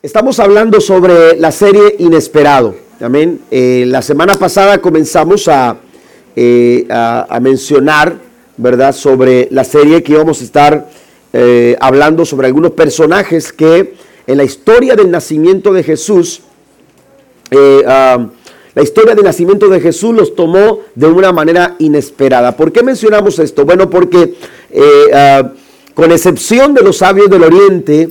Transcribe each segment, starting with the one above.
Estamos hablando sobre la serie Inesperado. Amén. Eh, la semana pasada comenzamos eh, a, a, mencionar, ¿verdad?, sobre la serie que íbamos a estar eh, hablando sobre algunos personajes que en la historia del nacimiento de Jesús, ah, la historia del nacimiento de Jesús los tomó de una manera inesperada. ¿Por qué mencionamos esto? Bueno, porque ah, con excepción de los sabios del Oriente,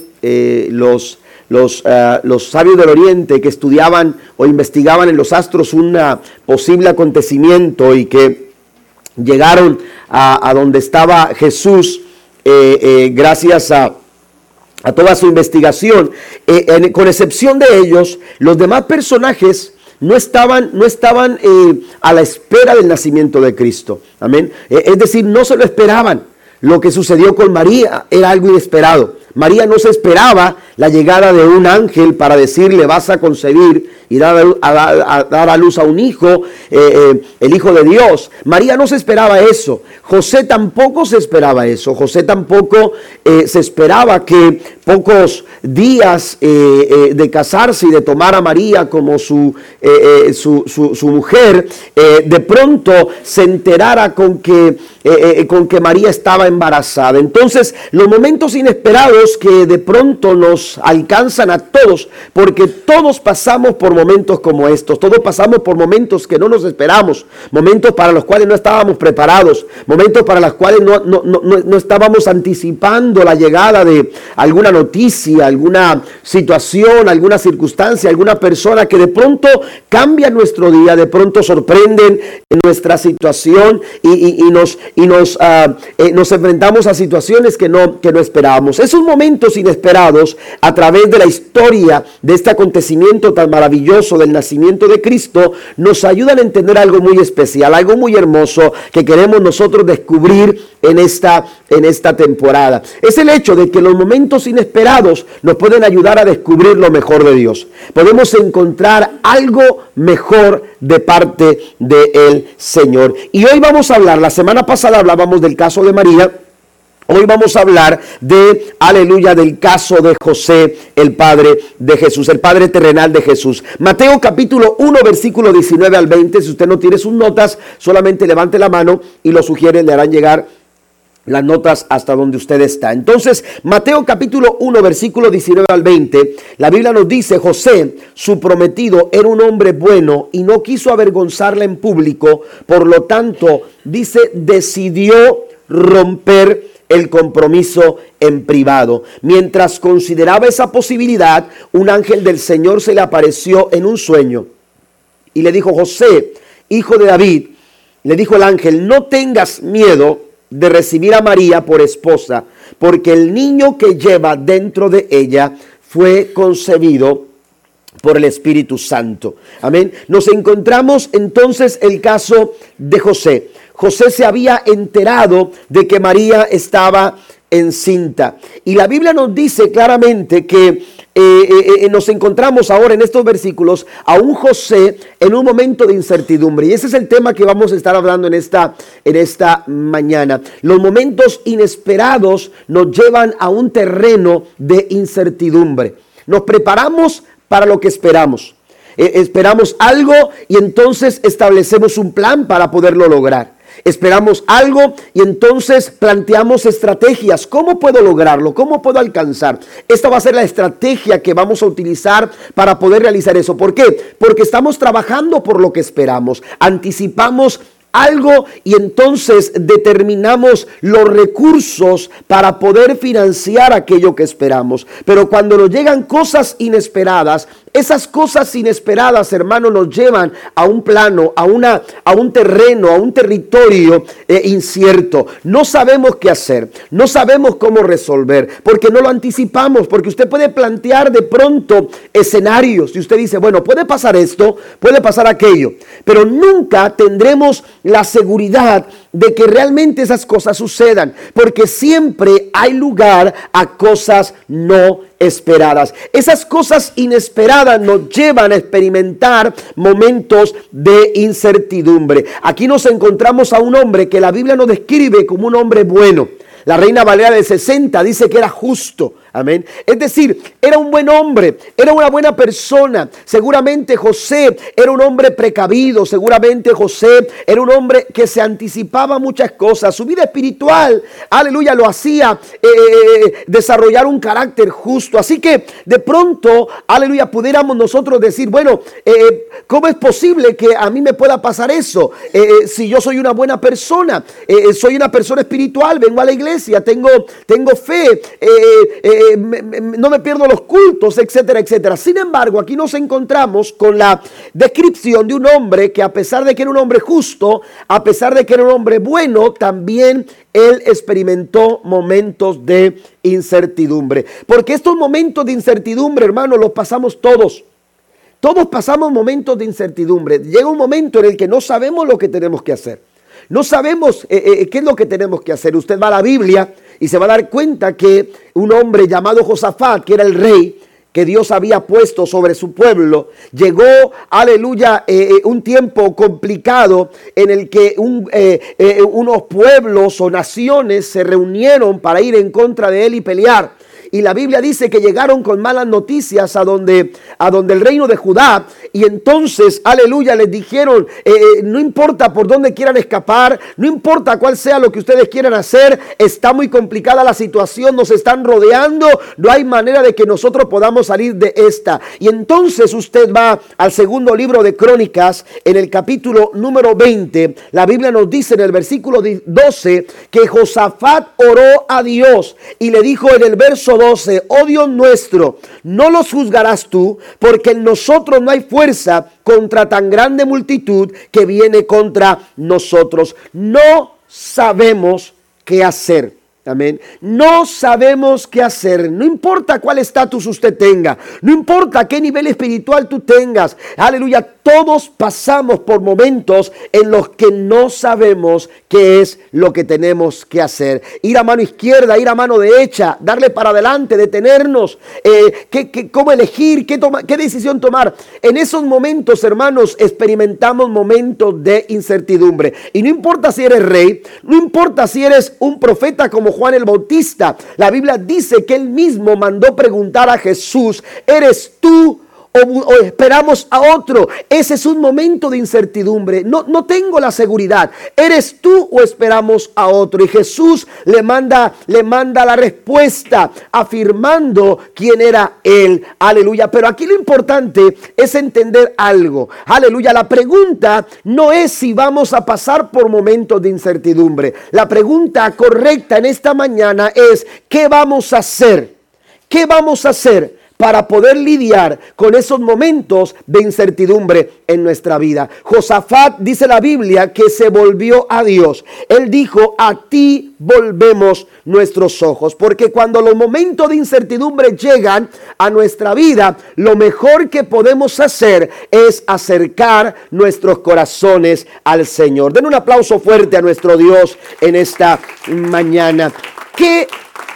los los, eh, los, sabios del Oriente que estudiaban o investigaban en los astros un posible acontecimiento y que llegaron a, donde estaba Jesús eh, eh, gracias a, a, toda su investigación. con excepción de ellos, los demás personajes no estaban, no estaban a la espera del nacimiento de Cristo. Amén. es decir, no se lo esperaban. Lo que sucedió con María era algo inesperado. María no se esperaba la llegada de un ángel para decirle vas a concebir y dar a, luz a un hijo, eh, eh, el Hijo de Dios. María no se esperaba eso. José tampoco se esperaba eso. José tampoco eh, se esperaba que pocos días de casarse y de tomar a María como su, su, su mujer, de pronto se enterara con que, con que María estaba embarazada. Entonces, los momentos inesperados que de pronto nos alcanzan a todos, porque todos pasamos por momentos como estos. Todos pasamos por momentos que no nos esperamos, momentos para los cuales no estábamos preparados, momentos para los cuales no, no, estábamos anticipando la llegada de alguna noticia, alguna situación, alguna circunstancia, alguna persona que de pronto cambia nuestro día, de pronto sorprenden en nuestra situación y, nos, y nos, ah, eh, nos enfrentamos a situaciones que no, que no esperábamos. Esos momentos inesperados a través de la historia de este acontecimiento tan maravilloso de nacimiento de Cristo nos ayudan a entender algo muy especial, algo muy hermoso que queremos nosotros descubrir en esta, en esta temporada. Es el hecho de que los momentos inesperados nos pueden ayudar a descubrir lo mejor de Dios. Podemos encontrar algo mejor de parte del Señor. Y hoy vamos a hablar, la semana pasada hablábamos del caso de María. Hoy vamos a hablar de, aleluya, del caso de José, el Padre de Jesús, el Padre terrenal de Jesús. Mateo capítulo 1, versículo 19 al 20. Si usted no tiene sus notas, solamente levante la mano y lo sugiere, le harán llegar las notas hasta donde usted está. Entonces, Mateo capítulo 1, versículo 19 al 20, la Biblia nos dice, José, su prometido, era un hombre bueno y no quiso avergonzarla en público, por lo tanto, dice, decidió romper el compromiso en privado. Mientras consideraba esa posibilidad, un ángel del Señor se le apareció en un sueño y le dijo, José, hijo de David, le dijo el ángel, no tengas miedo de recibir a María por esposa, porque el niño que lleva dentro de ella fue concebido por el Espíritu Santo. Amén. Nos encontramos entonces el caso de José. José se había enterado de que María estaba encinta. Y la Biblia nos dice claramente que eh, eh, eh, nos encontramos ahora en estos versículos a un José en un momento de incertidumbre. Y ese es el tema que vamos a estar hablando en esta, en esta mañana. Los momentos inesperados nos llevan a un terreno de incertidumbre. Nos preparamos para lo que esperamos. esperamos algo y entonces establecemos un plan para poderlo lograr. Esperamos algo y entonces planteamos estrategias. ¿Cómo puedo lograrlo? ¿Cómo puedo alcanzar? Esta va a ser la estrategia que vamos a utilizar para poder realizar eso. ¿Por qué? Porque estamos trabajando por lo que esperamos. Anticipamos algo y entonces determinamos los recursos para poder financiar aquello que esperamos. Pero cuando nos llegan cosas inesperadas, esas cosas inesperadas, hermano, nos llevan a un plano, a, una, a un terreno, a un territorio eh, incierto. No sabemos qué hacer, no sabemos cómo resolver, porque no lo anticipamos, porque usted puede plantear de pronto escenarios y usted dice, bueno, puede pasar esto, puede pasar aquello, pero nunca tendremos la seguridad de que realmente esas cosas sucedan, porque siempre hay lugar a cosas no esperadas. Esas cosas inesperadas nos llevan a experimentar momentos de incertidumbre. Aquí nos encontramos a un hombre que la Biblia nos describe como un hombre bueno. La reina Valera de 60 dice que era justo. Amén. Es decir, era un buen hombre, era una buena persona. Seguramente José era un hombre precavido, seguramente José era un hombre que se anticipaba muchas cosas. Su vida espiritual, aleluya, lo hacía eh, desarrollar un carácter justo. Así que de pronto, aleluya, pudiéramos nosotros decir, bueno, eh, ¿cómo es posible que a mí me pueda pasar eso? Eh, si yo soy una buena persona, soy una persona espiritual, vengo a la iglesia, tengo, tengo fe no me pierdo los cultos, etcétera, etcétera. Sin embargo, aquí nos encontramos con la descripción de un hombre que a pesar de que era un hombre justo, a pesar de que era un hombre bueno, también él experimentó momentos de incertidumbre. Porque estos momentos de incertidumbre, hermano, los pasamos todos. Todos pasamos momentos de incertidumbre. Llega un momento en el que no sabemos lo que tenemos que hacer. No sabemos eh, eh, qué es lo que tenemos que hacer. Usted va a la Biblia y se va a dar cuenta que un hombre llamado Josafat, que era el rey, que Dios había puesto sobre su pueblo. Llegó, aleluya, eh, un tiempo complicado en el que unos pueblos o naciones se reunieron para ir en contra de él y pelear. Y la Biblia dice que llegaron con malas noticias a donde, a donde el reino de Judá. Y entonces, aleluya, les dijeron, eh, eh, no importa por dónde quieran escapar, no importa cuál sea lo que ustedes quieran hacer, está muy complicada la situación, nos están rodeando, no hay manera de que nosotros podamos salir de esta. Y entonces usted va al segundo libro de Crónicas, en el capítulo número 20, la Biblia nos dice en el versículo 12 que Josafat oró a Dios y le dijo en el verso 12, oh Dios nuestro, no los juzgarás tú, porque en nosotros no hay fuerza contra tan grande multitud que viene contra nosotros. No sabemos qué hacer. Amén. No sabemos qué hacer. No importa cuál estatus usted tenga. No importa qué nivel espiritual tú tengas. Aleluya. Todos pasamos por momentos en los que no sabemos qué es lo que tenemos que hacer. Ir a mano izquierda, ir a mano derecha, darle para adelante, detenernos. Eh, ¿qué, cómo elegir? Qué, ¿Qué decisión tomar? En esos momentos, hermanos, experimentamos momentos de incertidumbre. Y no importa si eres rey, no importa si eres un profeta como Juan el Bautista. La Biblia dice que él mismo mandó preguntar a Jesús, ¿eres tú? O, esperamos a otro. Ese es un momento de incertidumbre. No, no tengo la seguridad. ¿Eres tú o esperamos a otro? Y Jesús le manda, le manda la respuesta afirmando quién era él. Aleluya. Pero aquí lo importante es entender algo. Aleluya. La pregunta no es si vamos a pasar por momentos de incertidumbre. La pregunta correcta en esta mañana es ¿qué vamos a hacer? ¿Qué vamos a hacer? Para poder lidiar con esos momentos de incertidumbre en nuestra vida. Josafat dice la Biblia que se volvió a Dios. Él dijo, a ti volvemos nuestros ojos, porque cuando los momentos de incertidumbre llegan a nuestra vida, lo mejor que podemos hacer es acercar nuestros corazones al Señor. Den un aplauso fuerte a nuestro Dios en esta mañana. ¿Qué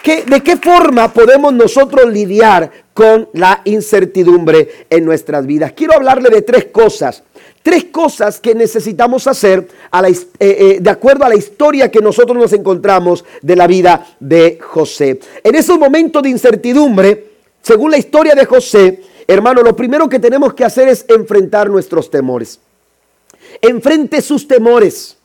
¿De qué forma podemos nosotros lidiar con la incertidumbre en nuestras vidas? Quiero hablarle de tres cosas. Tres cosas que necesitamos hacer eh, eh, de acuerdo a la historia que nosotros nos encontramos de la vida de José. En esos momentos de incertidumbre, según la historia de José, hermano, lo primero que tenemos que hacer es enfrentar nuestros temores. Enfrente sus temores.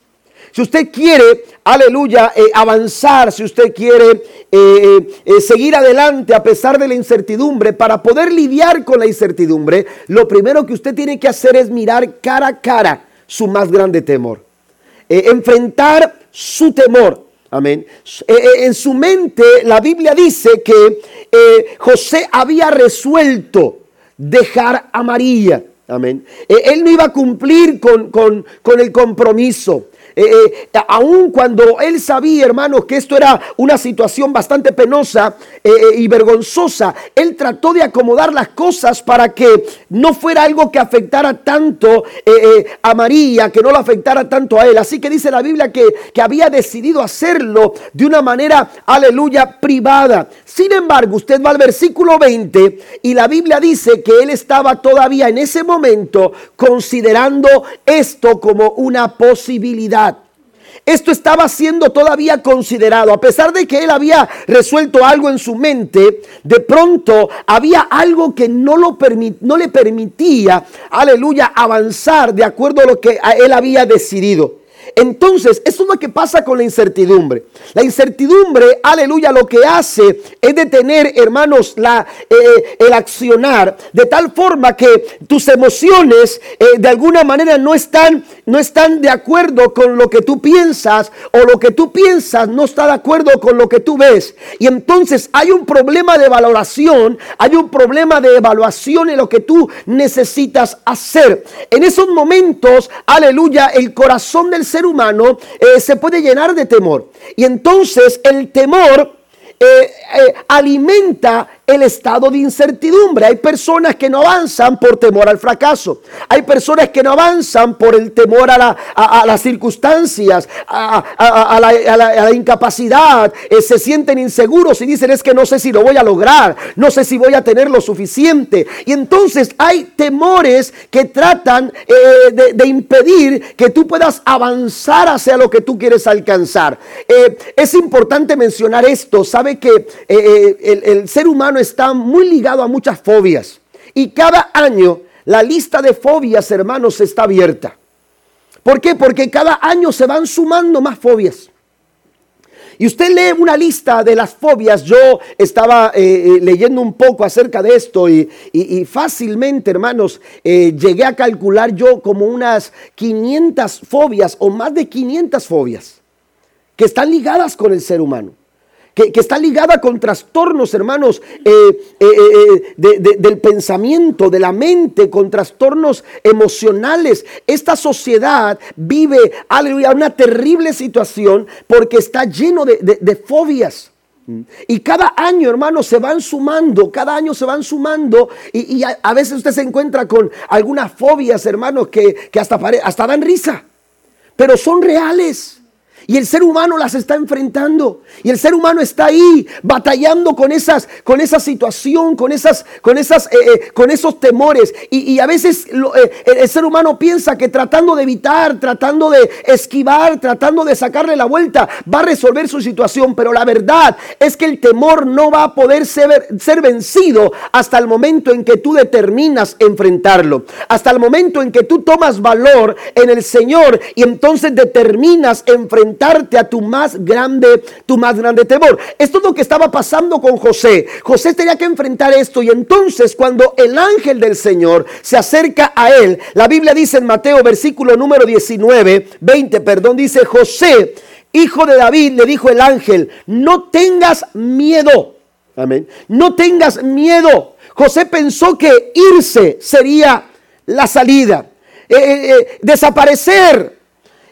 Si usted quiere, aleluya, eh, avanzar, si usted quiere eh, eh, seguir adelante a pesar de la incertidumbre, para poder lidiar con la incertidumbre, lo primero que usted tiene que hacer es mirar cara a cara su más grande temor. enfrentar su temor. Amén. en su mente la Biblia dice que José había resuelto dejar a María. Amén. él no iba a cumplir con, con el compromiso. Eh, eh, aun cuando él sabía, hermanos, que esto era una situación bastante penosa eh, y vergonzosa, él trató de acomodar las cosas para que no fuera algo que afectara tanto a María, que no lo afectara tanto a él. Así que dice la Biblia que, que había decidido hacerlo de una manera, aleluya, privada. Sin embargo, usted va al versículo 20 y la Biblia dice que él estaba todavía en ese momento considerando esto como una posibilidad. Esto estaba siendo todavía considerado. A pesar de que él había resuelto algo en su mente, de pronto había algo que no, lo no le permitía, aleluya, avanzar de acuerdo a lo que él había decidido. Entonces, esto es lo que pasa con la incertidumbre. La incertidumbre, aleluya, lo que hace es detener, hermanos, la, eh, el accionar de tal forma que tus emociones eh, de alguna manera no están, no están de acuerdo con lo que tú piensas o lo que tú piensas no está de acuerdo con lo que tú ves. Y entonces hay un problema de valoración, hay un problema de evaluación en lo que tú necesitas hacer. En esos momentos, aleluya, el corazón del ser humano eh, se puede llenar de temor. Y entonces el temor eh, eh, alimenta el estado de incertidumbre. Hay personas que no avanzan por temor al fracaso. Hay personas que no avanzan por el temor a, las circunstancias, a, la, incapacidad. Eh, se sienten inseguros y dicen es que no sé si lo voy a lograr, no sé si voy a tener lo suficiente. Y entonces hay temores que tratan eh, de, impedir que tú puedas avanzar hacia lo que tú quieres alcanzar. Eh, es importante mencionar esto. Sabe que el, el ser humano está muy ligado a muchas fobias. Y cada año la lista de fobias, hermanos, está abierta. ¿Por qué? Porque cada año se van sumando más fobias. Y usted lee una lista de las fobias. Yo estaba eh, eh, leyendo un poco acerca de esto y, fácilmente, hermanos, eh, llegué a calcular yo como unas 500 fobias o más de 500 fobias que están ligadas con el ser humano que, está ligada con trastornos, hermanos, eh, eh, eh, del pensamiento, de la mente, con trastornos emocionales. Esta sociedad vive, aleluya, una terrible situación porque está lleno de, fobias. Y cada año, hermanos, se van sumando, cada año se van sumando y, a, veces usted se encuentra con algunas fobias, hermanos, que, hasta, hasta dan risa, pero son reales. Y el ser humano las está enfrentando. Y el ser humano está ahí batallando con esas, con esa situación, con esas, con esas, eh, eh, con esos temores. Y, a veces eh, el ser humano piensa que tratando de evitar, tratando de esquivar, tratando de sacarle la vuelta, va a resolver su situación. Pero la verdad es que el temor no va a poder ser, ser vencido hasta el momento en que tú determinas enfrentarlo. Hasta el momento en que tú tomas valor en el Señor y entonces determinas enfrentarlo a tu más grande, tu más grande temor. Esto es lo que estaba pasando con José. José tenía que enfrentar esto y entonces cuando el ángel del Señor se acerca a él, la Biblia dice en Mateo versículo número 19, 20, perdón, dice José, hijo de David, le dijo el ángel, no tengas miedo. Amén. No tengas miedo. José pensó que irse sería la salida. Eh, eh, eh, desaparecer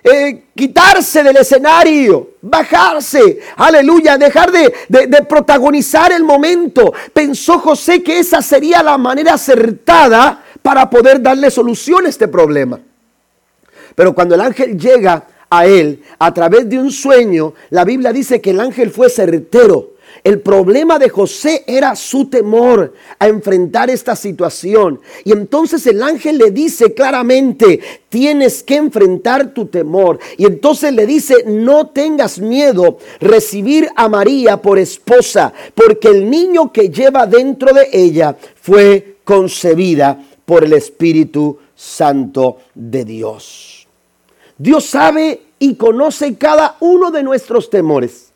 eh, quitarse del escenario, bajarse, aleluya, dejar de, de, protagonizar el momento. Pensó José que esa sería la manera acertada para poder darle solución a este problema. Pero cuando el ángel llega a él a través de un sueño, la Biblia dice que el ángel fue certero el problema de José era su temor a enfrentar esta situación. Y entonces el ángel le dice claramente, tienes que enfrentar tu temor. Y entonces le dice, no tengas miedo recibir a María por esposa, porque el niño que lleva dentro de ella fue concebida por el Espíritu Santo de Dios. Dios sabe y conoce cada uno de nuestros temores.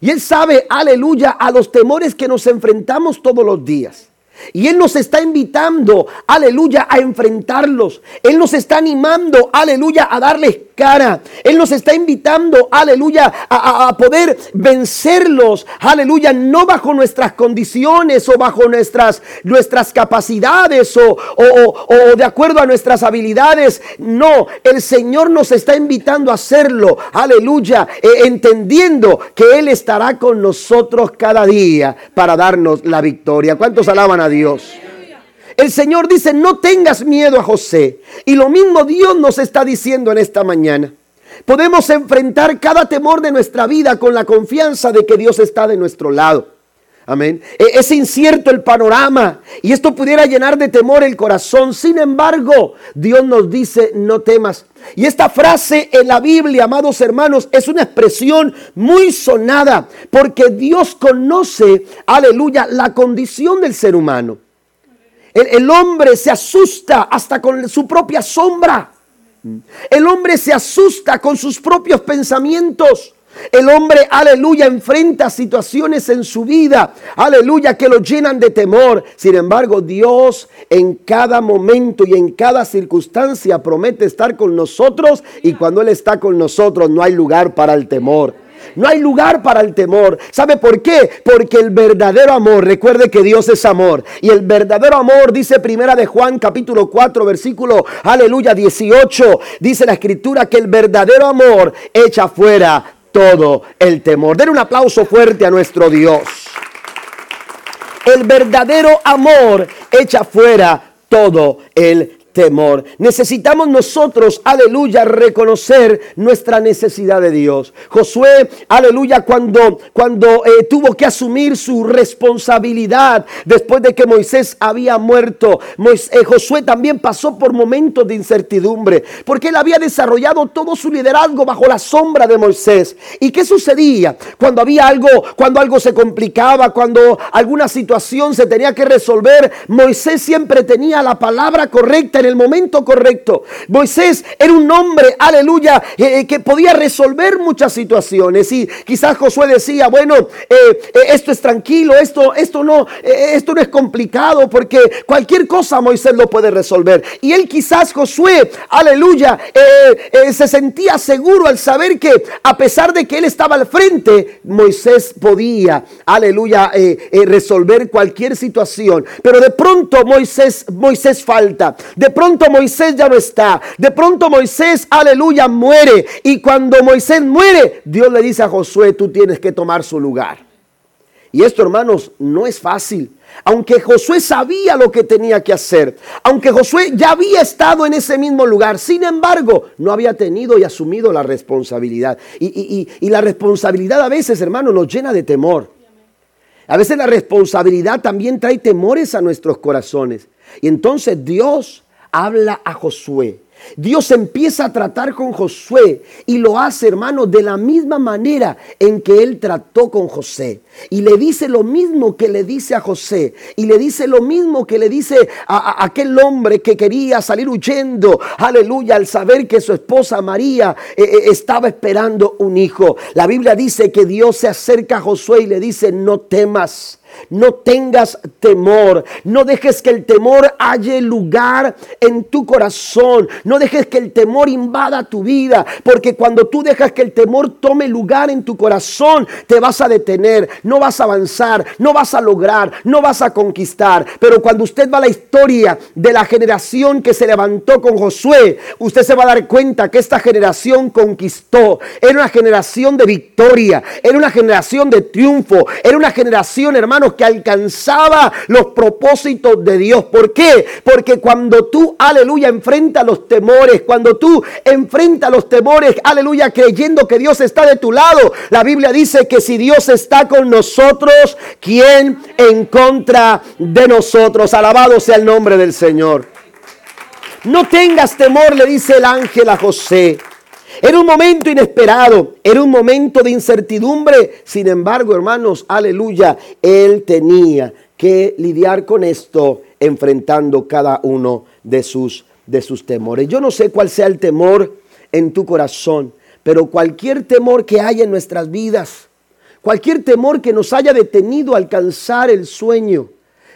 Y Él sabe, aleluya, a los temores que nos enfrentamos todos los días. Y Él nos está invitando, aleluya, a enfrentarlos. Él nos está animando, aleluya, a darles cara. Él nos está invitando, aleluya, a, poder vencerlos, aleluya, no bajo nuestras condiciones o bajo nuestras, nuestras capacidades o, o de acuerdo a nuestras habilidades. No, el Señor nos está invitando a hacerlo, aleluya, e, entendiendo que Él estará con nosotros cada día para darnos la victoria. ¿Cuántos alaban a Dios? El Señor dice, no tengas miedo a José. Y lo mismo Dios nos está diciendo en esta mañana. Podemos enfrentar cada temor de nuestra vida con la confianza de que Dios está de nuestro lado. Amén. E, es incierto el panorama y esto pudiera llenar de temor el corazón. Sin embargo, Dios nos dice, no temas. Y esta frase en la Biblia, amados hermanos, es una expresión muy sonada porque Dios conoce, aleluya, la condición del ser humano. El, hombre se asusta hasta con su propia sombra. El hombre se asusta con sus propios pensamientos. El hombre, aleluya, enfrenta situaciones en su vida, aleluya, que lo llenan de temor. Sin embargo, Dios en cada momento y en cada circunstancia promete estar con nosotros y cuando Él está con nosotros no hay lugar para el temor. No hay lugar para el temor. ¿Sabe por qué? Porque el verdadero amor, recuerde que Dios es amor. Y el verdadero amor, dice primera de Juan capítulo 4, versículo, aleluya, 18, dice la escritura que el verdadero amor echa fuera todo el temor. Den un aplauso fuerte a nuestro Dios. El verdadero amor echa fuera todo el temor. Necesitamos nosotros, aleluya, reconocer nuestra necesidad de Dios. Josué, aleluya, cuando, cuando eh, tuvo que asumir su responsabilidad después de que Moisés había muerto, eh, Josué también pasó por momentos de incertidumbre, porque él había desarrollado todo su liderazgo bajo la sombra de Moisés. ¿Y qué sucedía cuando había algo, cuando algo se complicaba, cuando alguna situación se tenía que resolver? Moisés siempre tenía la palabra correcta el momento correcto. Moisés era un hombre, aleluya, eh, eh, que podía resolver muchas situaciones. Y quizás Josué decía, bueno, eh, esto es tranquilo, esto, esto, no, esto no es complicado, porque cualquier cosa Moisés lo puede resolver. Y él quizás Josué, aleluya, se sentía seguro al saber que a pesar de que él estaba al frente, Moisés podía, aleluya, resolver cualquier situación. Pero de pronto Moisés, Moisés falta. De pronto Moisés ya no está. De pronto Moisés, aleluya, muere. Y cuando Moisés muere, Dios le dice a Josué, tú tienes que tomar su lugar. Y esto, hermanos, no es fácil. Aunque Josué sabía lo que tenía que hacer, aunque Josué ya había estado en ese mismo lugar, sin embargo, no había tenido y asumido la responsabilidad. Y, y la responsabilidad a veces, hermanos, nos llena de temor. A veces la responsabilidad también trae temores a nuestros corazones. Y entonces Dios habla a Josué. Dios empieza a tratar con Josué y lo hace, hermano, de la misma manera en que él trató con José. Y le dice lo mismo que le dice a José. Y le dice lo mismo que le dice a, aquel hombre que quería salir huyendo. Aleluya, al saber que su esposa María eh, eh, estaba esperando un hijo. La Biblia dice que Dios se acerca a Josué y le dice, no temas. No tengas temor. No dejes que el temor haya lugar en tu corazón. No dejes que el temor invada tu vida. Porque cuando tú dejas que el temor tome lugar en tu corazón, te vas a detener. No vas a avanzar. No vas a lograr. No vas a conquistar. Pero cuando usted va a la historia de la generación que se levantó con Josué, usted se va a dar cuenta que esta generación conquistó. Era una generación de victoria. Era una generación de triunfo. Era una generación, hermano que alcanzaba los propósitos de Dios. ¿Por qué? Porque cuando tú, aleluya, enfrenta los temores, cuando tú enfrenta los temores, aleluya, creyendo que Dios está de tu lado, la Biblia dice que si Dios está con nosotros, ¿quién en contra de nosotros? Alabado sea el nombre del Señor. No tengas temor, le dice el ángel a José. Era un momento inesperado, era un momento de incertidumbre. Sin embargo, hermanos, aleluya, él tenía que lidiar con esto enfrentando cada uno de sus, de sus temores. Yo no sé cuál sea el temor en tu corazón, pero cualquier temor que haya en nuestras vidas, cualquier temor que nos haya detenido a alcanzar el sueño,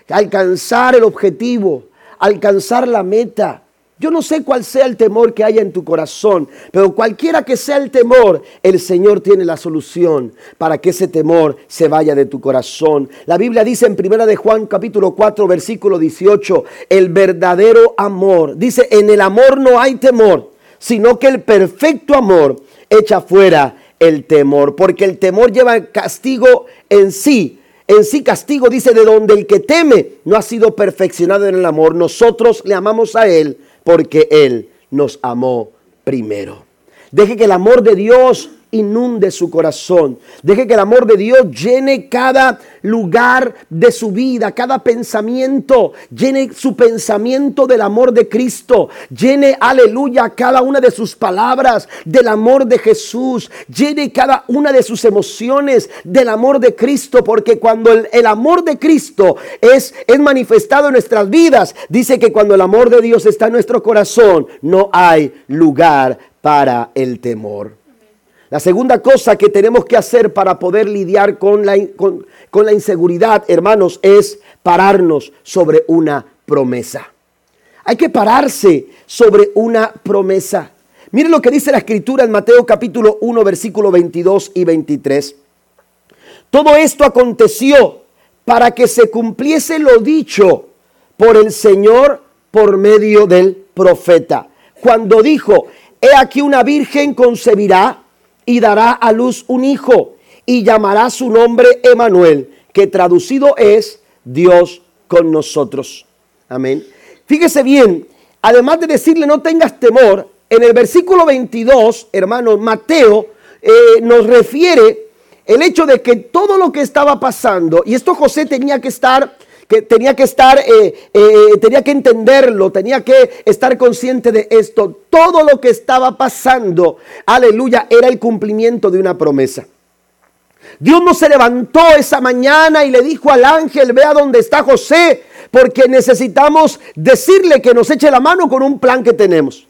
alcanzar el objetivo, alcanzar la meta, yo no sé cuál sea el temor que haya en tu corazón, pero cualquiera que sea el temor, el Señor tiene la solución para que ese temor se vaya de tu corazón. La Biblia dice en Primera de Juan capítulo 4 versículo 18, el verdadero amor, dice, en el amor no hay temor, sino que el perfecto amor echa fuera el temor, porque el temor lleva castigo en sí, en sí castigo, dice, de donde el que teme no ha sido perfeccionado en el amor. Nosotros le amamos a Él porque Él nos amó primero. Deje que el amor de Dios inunde su corazón. Deje que el amor de Dios llene cada lugar de su vida, cada pensamiento. Llene su pensamiento del amor de Cristo. Llene, aleluya, cada una de sus palabras del amor de Jesús. Llene cada una de sus emociones del amor de Cristo. Porque cuando el, amor de Cristo es, es manifestado en nuestras vidas, dice que cuando el amor de Dios está en nuestro corazón, no hay lugar para el temor. La segunda cosa que tenemos que hacer para poder lidiar con la, con, la inseguridad, hermanos, es pararnos sobre una promesa. Hay que pararse sobre una promesa. Miren lo que dice la escritura en Mateo capítulo 1, versículo 22 y 23. Todo esto aconteció para que se cumpliese lo dicho por el Señor por medio del profeta. Cuando dijo, he aquí una virgen concebirá y dará a luz un hijo y llamará su nombre Emanuel, que traducido es Dios con nosotros. Amén. Fíjese bien, además de decirle no tengas temor, en el versículo 22, hermanos, Mateo eh, nos refiere el hecho de que todo lo que estaba pasando, y esto José tenía que estar que tenía que estar, eh, eh, tenía que entenderlo, tenía que estar consciente de esto. Todo lo que estaba pasando, aleluya, era el cumplimiento de una promesa. Dios no se levantó esa mañana y le dijo al ángel, vea dónde está José, porque necesitamos decirle que nos eche la mano con un plan que tenemos.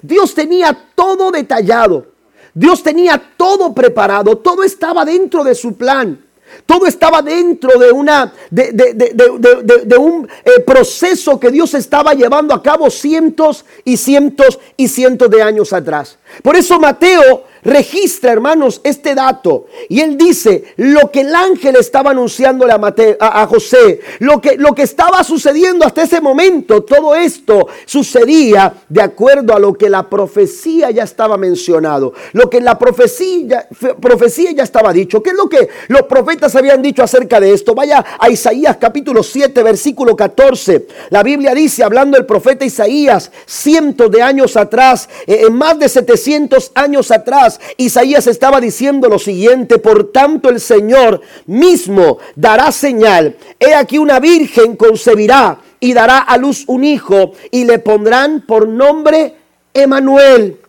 Dios tenía todo detallado. Dios tenía todo preparado, todo estaba dentro de su plan. Todo estaba dentro de, una, de, un eh, proceso que Dios estaba llevando a cabo cientos y cientos y cientos de años atrás. Por eso Mateo registra, hermanos, este dato. Y él dice, lo que el ángel estaba anunciándole a, José, lo que, lo que estaba sucediendo hasta ese momento, todo esto sucedía de acuerdo a lo que la profecía ya estaba mencionado. Lo que en la profecía, profecía ya estaba dicho. ¿Qué es lo que los profetas habían dicho acerca de esto? Vaya a Isaías capítulo 7, versículo 14. La Biblia dice, hablando el profeta Isaías, cientos de años atrás, eh, en más de 700 años atrás, Isaías estaba diciendo lo siguiente, por tanto el Señor mismo dará señal. He aquí una virgen concebirá y dará a luz un hijo y le pondrán por nombre Emanuel.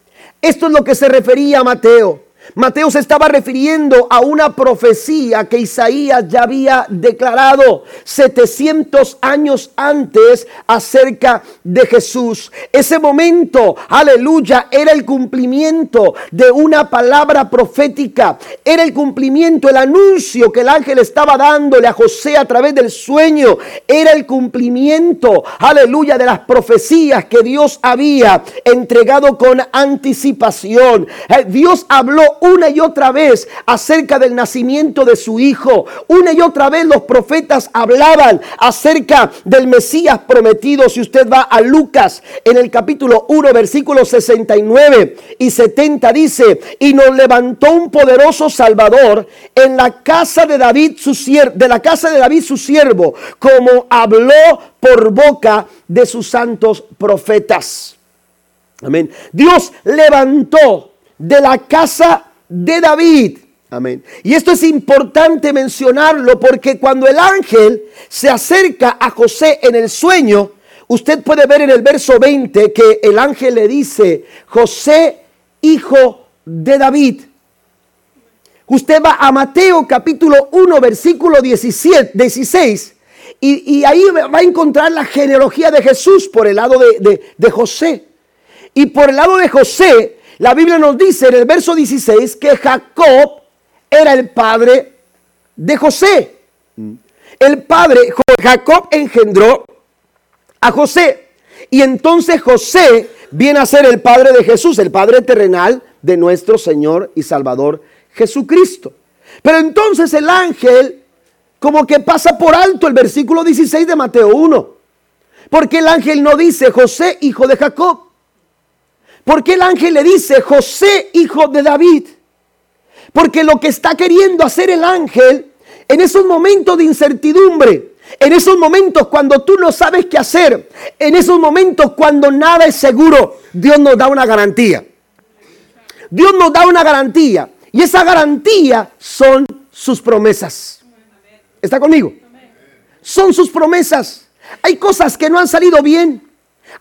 Esto es lo que se refería a Mateo. Mateo se estaba refiriendo a una profecía que Isaías ya había declarado 700 años antes acerca de Jesús. Ese momento, aleluya, era el cumplimiento de una palabra profética. Era el cumplimiento, el anuncio que el ángel estaba dándole a José a través del sueño. Era el cumplimiento, aleluya, de las profecías que Dios había entregado con anticipación. Eh, Dios habló una y otra vez acerca del nacimiento de su hijo. Una y otra vez los profetas hablaban acerca del Mesías prometido. Si usted va a Lucas en el capítulo 1, versículos 69 y 70 dice, y nos levantó un poderoso Salvador en la casa de David, su siervo, de la casa de David su siervo, como habló por boca de sus santos profetas. Amén. Dios levantó de la casa de David. Amén. Y esto es importante mencionarlo porque cuando el ángel se acerca a José en el sueño, usted puede ver en el verso 20 que el ángel le dice, José, hijo de David. Usted va a Mateo capítulo 1, versículo 17, 16, y, ahí va a encontrar la genealogía de Jesús por el lado de, de José. Y por el lado de José, la Biblia nos dice en el verso 16 que Jacob era el padre de José. El padre, Jacob engendró a José. Y entonces José viene a ser el padre de Jesús, el padre terrenal de nuestro Señor y Salvador Jesucristo. Pero entonces el ángel como que pasa por alto el versículo 16 de Mateo 1. Porque el ángel no dice José, hijo de Jacob. Porque el ángel le dice, José, hijo de David? Porque lo que está queriendo hacer el ángel en esos momentos de incertidumbre, en esos momentos cuando tú no sabes qué hacer, en esos momentos cuando nada es seguro, Dios nos da una garantía. Dios nos da una garantía. Y esa garantía son sus promesas. ¿Está conmigo? Son sus promesas. Hay cosas que no han salido bien.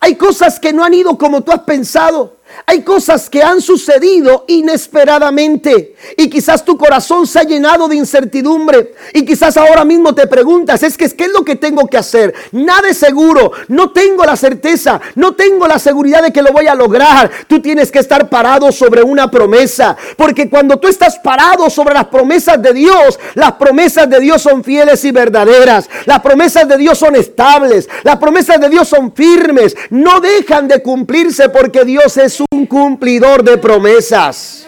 Hay cosas que no han ido como tú has pensado. Hay cosas que han sucedido inesperadamente y quizás tu corazón se ha llenado de incertidumbre y quizás ahora mismo te preguntas, es que ¿qué es lo que tengo que hacer? Nada es seguro, no tengo la certeza, no tengo la seguridad de que lo voy a lograr. Tú tienes que estar parado sobre una promesa, porque cuando tú estás parado sobre las promesas de Dios, las promesas de Dios son fieles y verdaderas, las promesas de Dios son estables, las promesas de Dios son firmes, no dejan de cumplirse porque Dios es un cumplidor de promesas.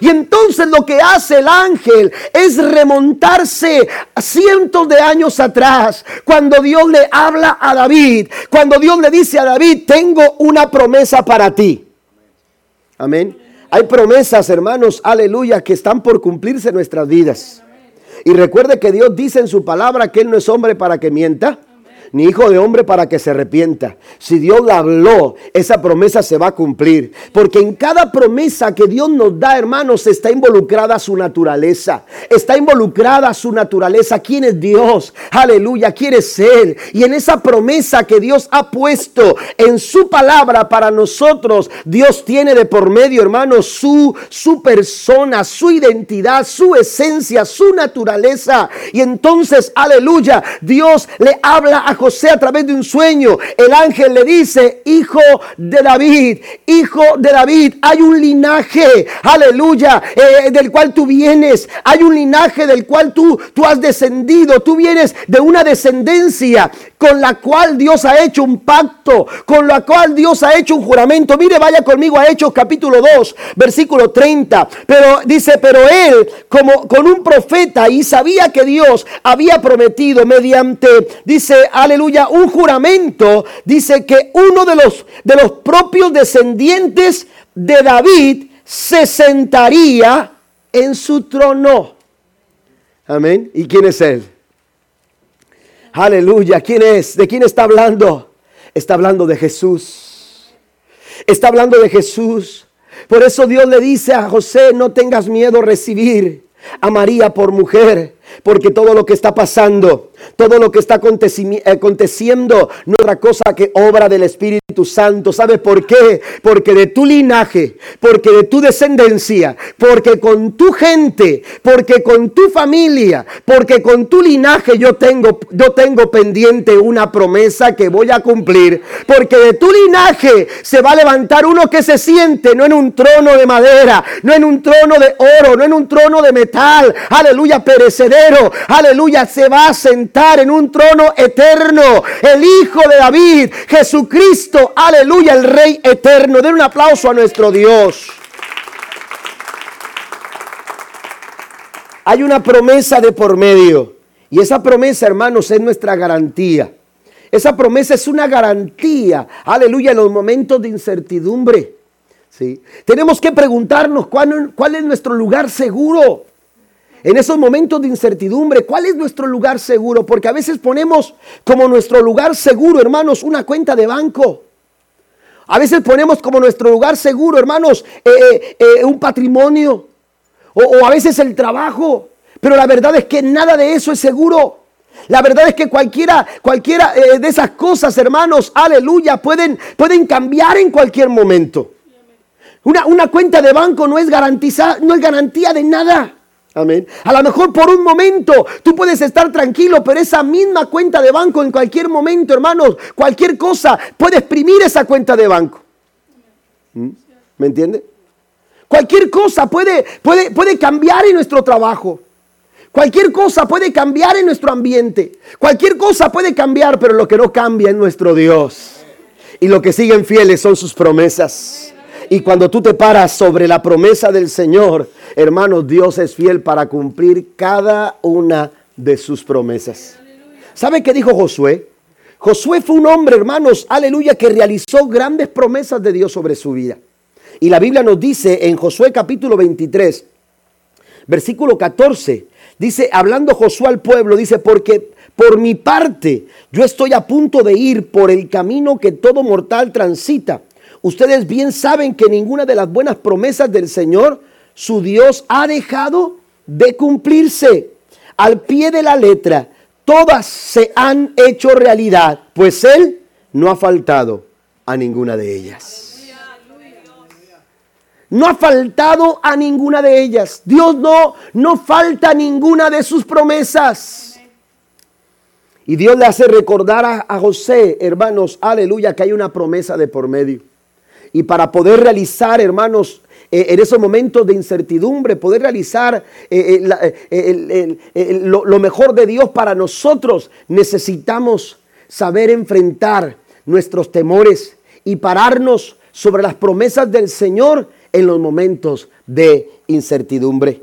Y entonces lo que hace el ángel es remontarse a cientos de años atrás, cuando Dios le habla a David, cuando Dios le dice a David, tengo una promesa para ti. Amén. Hay promesas, hermanos, aleluya, que están por cumplirse en nuestras vidas. Y recuerde que Dios dice en su palabra que Él no es hombre para que mienta ni hijo de hombre para que se arrepienta. Si Dios la habló, esa promesa se va a cumplir. Porque en cada promesa que Dios nos da, hermanos, está involucrada su naturaleza. Está involucrada su naturaleza. ¿Quién es Dios? Aleluya, ¿quién es Él? Y en esa promesa que Dios ha puesto en su palabra para nosotros, Dios tiene de por medio, hermanos, su, su persona, su identidad, su esencia, su naturaleza. Y entonces, aleluya, Dios le habla a José a través de un sueño. El ángel le dice, hijo de David, hijo de David, hay un linaje, aleluya, eh, del cual tú vienes. Hay un linaje del cual tú, tú has descendido. Tú vienes de una descendencia con la cual Dios ha hecho un pacto, con la cual Dios ha hecho un juramento. Mire, vaya conmigo a Hechos capítulo 2, versículo 30. Pero dice, pero él como con un profeta y sabía que Dios había prometido mediante, dice, aleluya, un juramento, dice que uno de los, de los propios descendientes de David se sentaría en su trono. Amén. ¿Y quién es él? Aleluya. ¿Quién es? ¿De quién está hablando? Está hablando de Jesús. Está hablando de Jesús. Por eso Dios le dice a José, no tengas miedo recibir a María por mujer, porque todo lo que está pasando, todo lo que está aconteciendo no es otra cosa que obra del Espíritu Santo. ¿Sabe por qué? Porque de tu linaje, porque de tu descendencia, porque con tu gente, porque con tu familia, porque con tu linaje yo tengo, yo tengo pendiente una promesa que voy a cumplir. Porque de tu linaje se va a levantar uno que se siente no en un trono de madera, no en un trono de oro, no en un trono de metal, aleluya, perecedero, aleluya, se va a sentar en un trono eterno, el Hijo de David, Jesucristo, aleluya, el Rey eterno. Den un aplauso a nuestro Dios. Hay una promesa de por medio. Y esa promesa, hermanos, es nuestra garantía. Esa promesa es una garantía, aleluya, en los momentos de incertidumbre. ¿sí? Tenemos que preguntarnos cuál, cuál es nuestro lugar seguro. En esos momentos de incertidumbre, ¿cuál es nuestro lugar seguro? Porque a veces ponemos como nuestro lugar seguro, hermanos, una cuenta de banco. A veces ponemos como nuestro lugar seguro, hermanos, eh, eh, eh, un patrimonio. O, a veces el trabajo. Pero la verdad es que nada de eso es seguro. La verdad es que cualquiera, cualquiera de esas cosas, hermanos, aleluya, pueden, pueden cambiar en cualquier momento. Una, una cuenta de banco no es, garantizada, no es garantía de nada. Amén. A lo mejor por un momento tú puedes estar tranquilo, pero esa misma cuenta de banco en cualquier momento, hermanos, cualquier cosa puede exprimir esa cuenta de banco. ¿Mm? ¿Me entiende? Cualquier cosa puede, puede, puede cambiar en nuestro trabajo. Cualquier cosa puede cambiar en nuestro ambiente. Cualquier cosa puede cambiar, pero lo que no cambia es nuestro Dios. Y lo que siguen fieles son sus promesas. Y cuando tú te paras sobre la promesa del Señor, hermanos, Dios es fiel para cumplir cada una de sus promesas. ¿Sabe qué dijo Josué? Josué fue un hombre, hermanos, aleluya, que realizó grandes promesas de Dios sobre su vida. Y la Biblia nos dice en Josué capítulo 23, versículo 14, dice, hablando Josué al pueblo, dice, porque por mi parte yo estoy a punto de ir por el camino que todo mortal transita ustedes bien saben que ninguna de las buenas promesas del Señor, su Dios, ha dejado de cumplirse. Al pie de la letra, todas se han hecho realidad, pues Él no ha faltado a ninguna de ellas. No ha faltado a ninguna de ellas. Dios no, no falta a ninguna de sus promesas. Y Dios le hace recordar a, José, hermanos, aleluya, que hay una promesa de por medio. Y para poder realizar, hermanos, eh, en esos momentos de incertidumbre, poder realizar eh, eh, lo mejor de Dios para nosotros, necesitamos saber enfrentar nuestros temores y pararnos sobre las promesas del Señor en los momentos de incertidumbre.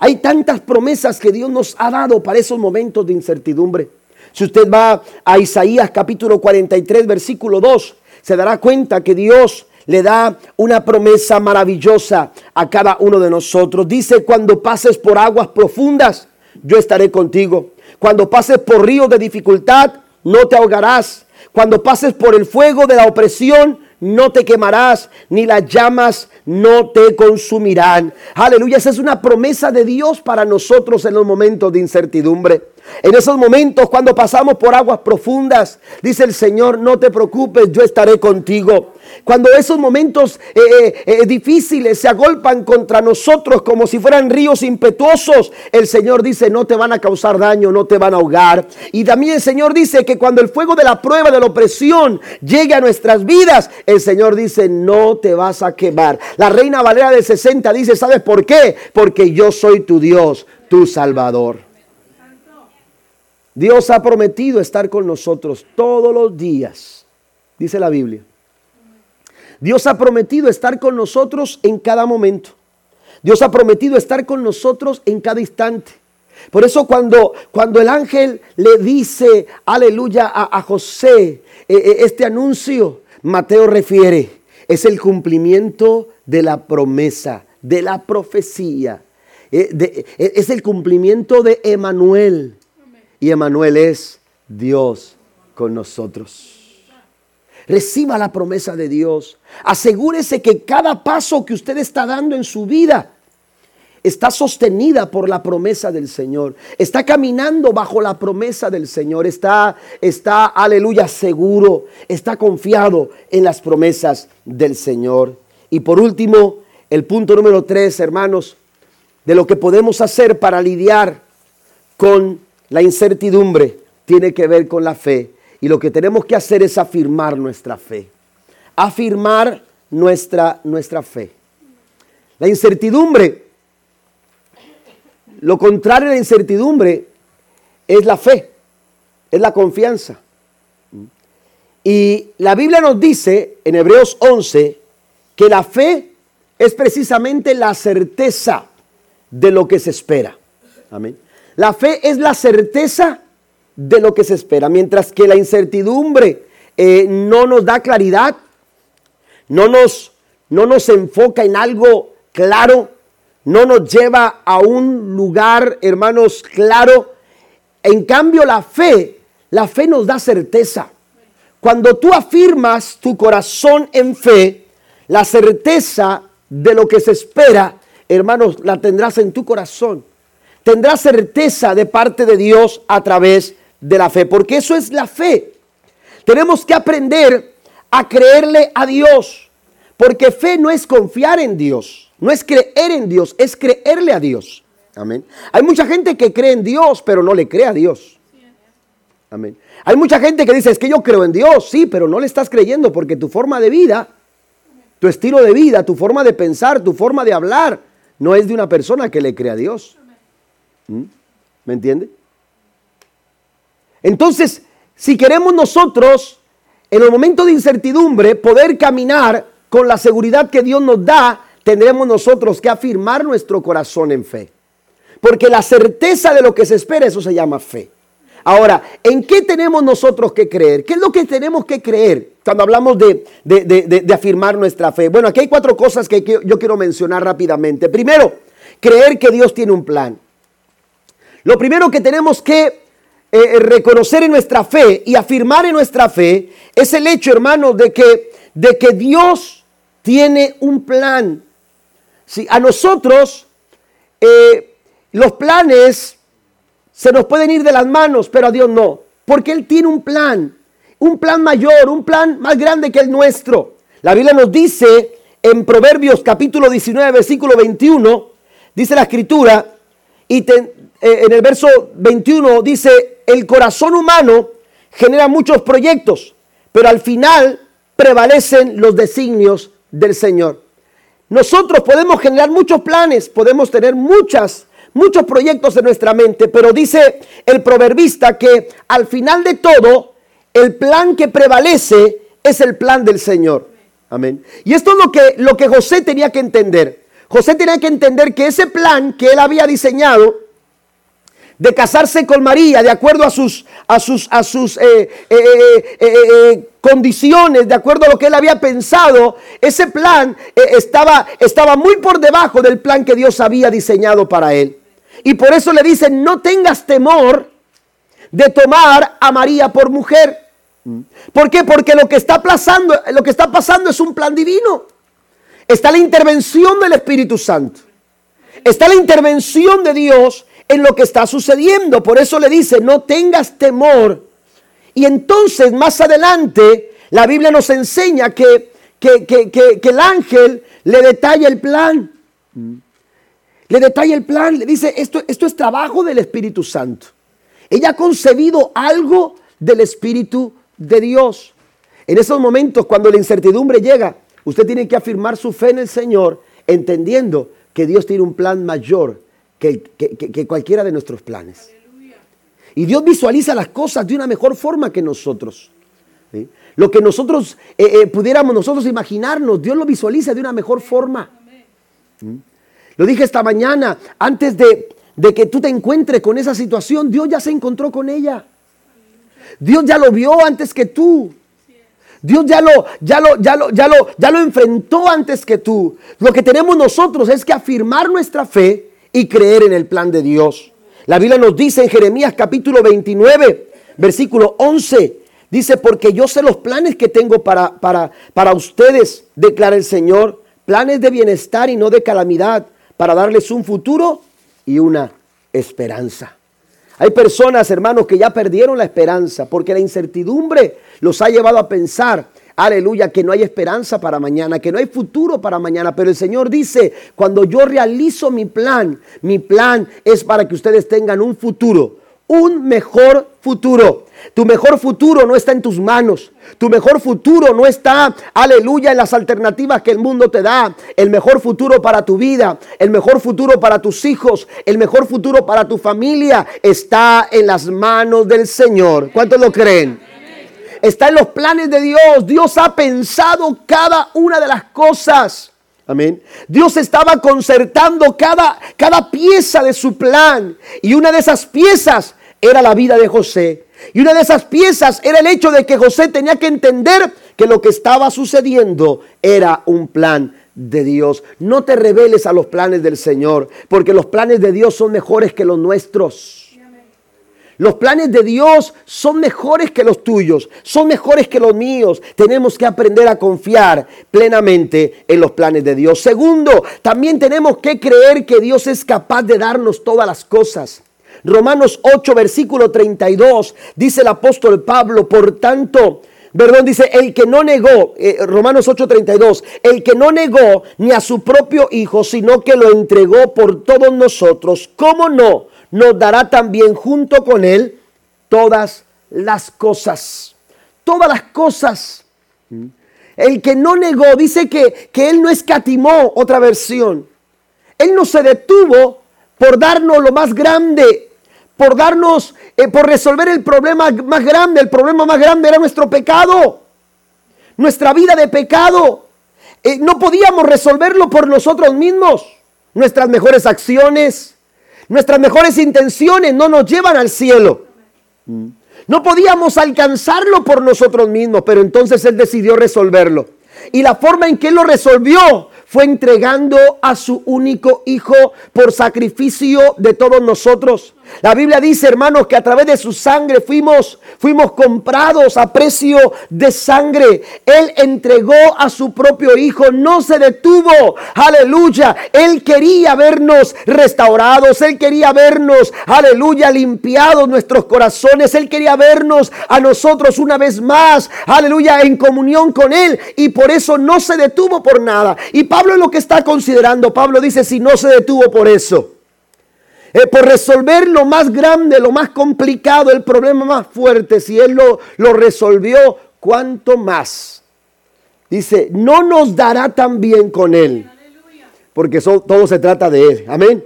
Hay tantas promesas que Dios nos ha dado para esos momentos de incertidumbre. Si usted va a Isaías capítulo 43, versículo 2, se dará cuenta que Dios le da una promesa maravillosa a cada uno de nosotros. Dice, cuando pases por aguas profundas, yo estaré contigo. Cuando pases por ríos de dificultad, no te ahogarás. Cuando pases por el fuego de la opresión, no te quemarás, ni las llamas no te consumirán. Aleluya, esa es una promesa de Dios para nosotros en los momentos de incertidumbre. En esos momentos cuando pasamos por aguas profundas, dice el Señor, no te preocupes, yo estaré contigo. Cuando esos momentos eh, eh, eh, difíciles se agolpan contra nosotros como si fueran ríos impetuosos, el Señor dice, no te van a causar daño, no te van a ahogar. Y también el Señor dice que cuando el fuego de la prueba, de la opresión llegue a nuestras vidas, el Señor dice, no te vas a quemar. La reina Valera del 60 dice, ¿sabes por qué? Porque yo soy tu Dios, tu Salvador. Dios ha prometido estar con nosotros todos los días, dice la Biblia. Dios ha prometido estar con nosotros en cada momento. Dios ha prometido estar con nosotros en cada instante. Por eso cuando, cuando el ángel le dice, aleluya, a, José eh, eh, este anuncio, Mateo refiere, es el cumplimiento de la promesa, de la profecía. Eh, es el cumplimiento de Emanuel. Y Emanuel es Dios con nosotros. Reciba la promesa de Dios. Asegúrese que cada paso que usted está dando en su vida está sostenida por la promesa del Señor. Está caminando bajo la promesa del Señor. Está, está, aleluya, seguro. Está confiado en las promesas del Señor. Y por último, el punto número tres, hermanos, de lo que podemos hacer para lidiar con la incertidumbre tiene que ver con la fe y lo que tenemos que hacer es afirmar nuestra fe. Afirmar nuestra, nuestra fe. La incertidumbre, lo contrario a la incertidumbre es la fe, es la confianza. Y la Biblia nos dice en Hebreos 11 que la fe es precisamente la certeza de lo que se espera. Amén. La fe es la certeza de lo que se espera, mientras que la incertidumbre eh, no nos da claridad, no nos, no nos enfoca en algo claro, no nos lleva a un lugar, hermanos, claro. En cambio, la fe, la fe nos da certeza. Cuando tú afirmas tu corazón en fe, la certeza de lo que se espera, hermanos, la tendrás en tu corazón tendrá certeza de parte de Dios a través de la fe, porque eso es la fe. Tenemos que aprender a creerle a Dios, porque fe no es confiar en Dios, no es creer en Dios, es creerle a Dios. Amén. Hay mucha gente que cree en Dios, pero no le cree a Dios. Amén. Hay mucha gente que dice, es que yo creo en Dios, sí, pero no le estás creyendo porque tu forma de vida, tu estilo de vida, tu forma de pensar, tu forma de hablar, no es de una persona que le cree a Dios. ¿Mm? ¿Me entiende? Entonces, si queremos nosotros, en el momento de incertidumbre, poder caminar con la seguridad que Dios nos da, tendremos nosotros que afirmar nuestro corazón en fe. Porque la certeza de lo que se espera, eso se llama fe. Ahora, ¿en qué tenemos nosotros que creer? ¿Qué es lo que tenemos que creer cuando hablamos de, de afirmar nuestra fe? Bueno, aquí hay cuatro cosas que yo quiero mencionar rápidamente. Primero, creer que Dios tiene un plan. Lo primero que tenemos que eh, eh, reconocer en nuestra fe y afirmar en nuestra fe es el hecho, hermano, de que, de que Dios tiene un plan. Si a nosotros eh, los planes se nos pueden ir de las manos, pero a Dios no, porque Él tiene un plan, un plan mayor, un plan más grande que el nuestro. La Biblia nos dice en Proverbios capítulo 19, versículo 21, dice la escritura, y eh, en el verso 21 dice, el corazón humano genera muchos proyectos, pero al final prevalecen los designios del Señor. Nosotros podemos generar muchos planes, podemos tener muchas, muchos proyectos en nuestra mente, pero dice el proverbista que al final de todo, el plan que prevalece es el plan del Señor. Amén. Y esto es lo que, lo que José tenía que entender. José tenía que entender que ese plan que él había diseñado de casarse con María de acuerdo a sus, a sus, a sus eh, eh, eh, condiciones, de acuerdo a lo que él había pensado, ese plan estaba, estaba muy por debajo del plan que Dios había diseñado para él. Y por eso le dicen, no tengas temor de tomar a María por mujer. ¿Por qué? Porque lo que está pasando, lo que está pasando es un plan divino. Está la intervención del Espíritu Santo. Está la intervención de Dios en lo que está sucediendo. Por eso le dice, no tengas temor. Y entonces más adelante la Biblia nos enseña que, que, el ángel le detalla el plan. Le detalla el plan, le dice, esto, esto es trabajo del Espíritu Santo. Ella ha concebido algo del Espíritu de Dios. En esos momentos, cuando la incertidumbre llega, usted tiene que afirmar su fe en el Señor, entendiendo que Dios tiene un plan mayor que, cualquiera de nuestros planes. Y Dios visualiza las cosas de una mejor forma que nosotros. Lo que nosotros eh, eh, pudiéramos nosotros imaginarnos, Dios lo visualiza de una mejor forma. Lo dije esta mañana, antes de, de que tú te encuentres con esa situación, Dios ya se encontró con ella. Dios ya lo vio antes que tú. Dios ya lo, ya lo, ya lo, ya lo, ya lo enfrentó antes que tú. Lo que tenemos nosotros es que afirmar nuestra fe y creer en el plan de Dios. La Biblia nos dice en Jeremías capítulo 29, versículo 11, dice, porque yo sé los planes que tengo para, para, para ustedes, declara el Señor, planes de bienestar y no de calamidad, para darles un futuro y una esperanza. Hay personas, hermanos, que ya perdieron la esperanza porque la incertidumbre los ha llevado a pensar aleluya, que no hay esperanza para mañana, que no hay futuro para mañana. Pero el Señor dice, cuando yo realizo mi plan, mi plan es para que ustedes tengan un futuro, un mejor futuro. Tu mejor futuro no está en tus manos. Tu mejor futuro no está, aleluya, en las alternativas que el mundo te da. El mejor futuro para tu vida, el mejor futuro para tus hijos, el mejor futuro para tu familia está en las manos del Señor. ¿Cuántos lo creen? Está en los planes de Dios. Dios ha pensado cada una de las cosas. Amén. Dios estaba concertando cada, cada pieza de su plan. Y una de esas piezas era la vida de José. Y una de esas piezas era el hecho de que José tenía que entender que lo que estaba sucediendo era un plan de Dios. No te reveles a los planes del Señor, porque los planes de Dios son mejores que los nuestros. Los planes de Dios son mejores que los tuyos, son mejores que los míos. Tenemos que aprender a confiar plenamente en los planes de Dios. Segundo, también tenemos que creer que Dios es capaz de darnos todas las cosas. Romanos 8, versículo 32, dice el apóstol Pablo, por tanto, perdón, dice, el que no negó, eh, Romanos 8:32, el que no negó ni a su propio Hijo, sino que lo entregó por todos nosotros, ¿cómo no? Nos dará también junto con Él todas las cosas. Todas las cosas. El que no negó, dice que, que Él no escatimó otra versión. Él no se detuvo por darnos lo más grande, por darnos, eh, por resolver el problema más grande. El problema más grande era nuestro pecado, nuestra vida de pecado. Eh, no podíamos resolverlo por nosotros mismos, nuestras mejores acciones, Nuestras mejores intenciones no nos llevan al cielo. No podíamos alcanzarlo por nosotros mismos, pero entonces Él decidió resolverlo. Y la forma en que Él lo resolvió fue entregando a su único hijo por sacrificio de todos nosotros. La Biblia dice, hermanos, que a través de su sangre fuimos, fuimos comprados a precio de sangre. Él entregó a su propio Hijo, no se detuvo. Aleluya. Él quería vernos restaurados. Él quería vernos, aleluya, limpiados nuestros corazones. Él quería vernos a nosotros una vez más, aleluya, en comunión con Él. Y por eso no se detuvo por nada. Y Pablo es lo que está considerando. Pablo dice, si no se detuvo por eso eh, por resolver lo más grande, lo más complicado, el problema más fuerte, si Él lo, lo resolvió, ¿cuánto más? Dice, no nos dará también con Él. Porque todo se trata de Él. Amén.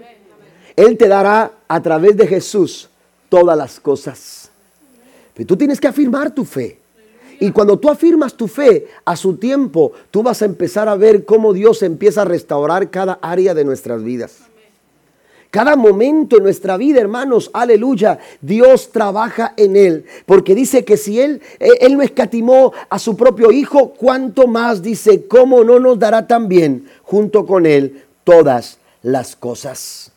Él te dará a través de Jesús todas las cosas. Pero tú tienes que afirmar tu fe. Y cuando tú afirmas tu fe a su tiempo, tú vas a empezar a ver cómo Dios empieza a restaurar cada área de nuestras vidas. Cada momento en nuestra vida, hermanos, aleluya, Dios trabaja en él. Porque dice que si él, eh, él no escatimó a su propio hijo, ¿cuánto más dice, cómo no nos dará también junto con él todas las cosas?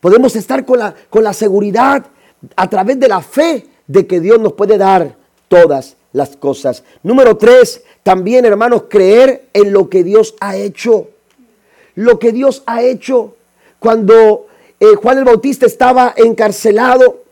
Podemos estar con la, con la seguridad a través de la fe de que Dios nos puede dar todas las cosas. Número tres, también hermanos, creer en lo que Dios ha hecho. Lo que Dios ha hecho cuando eh, Juan el Bautista estaba encarcelado.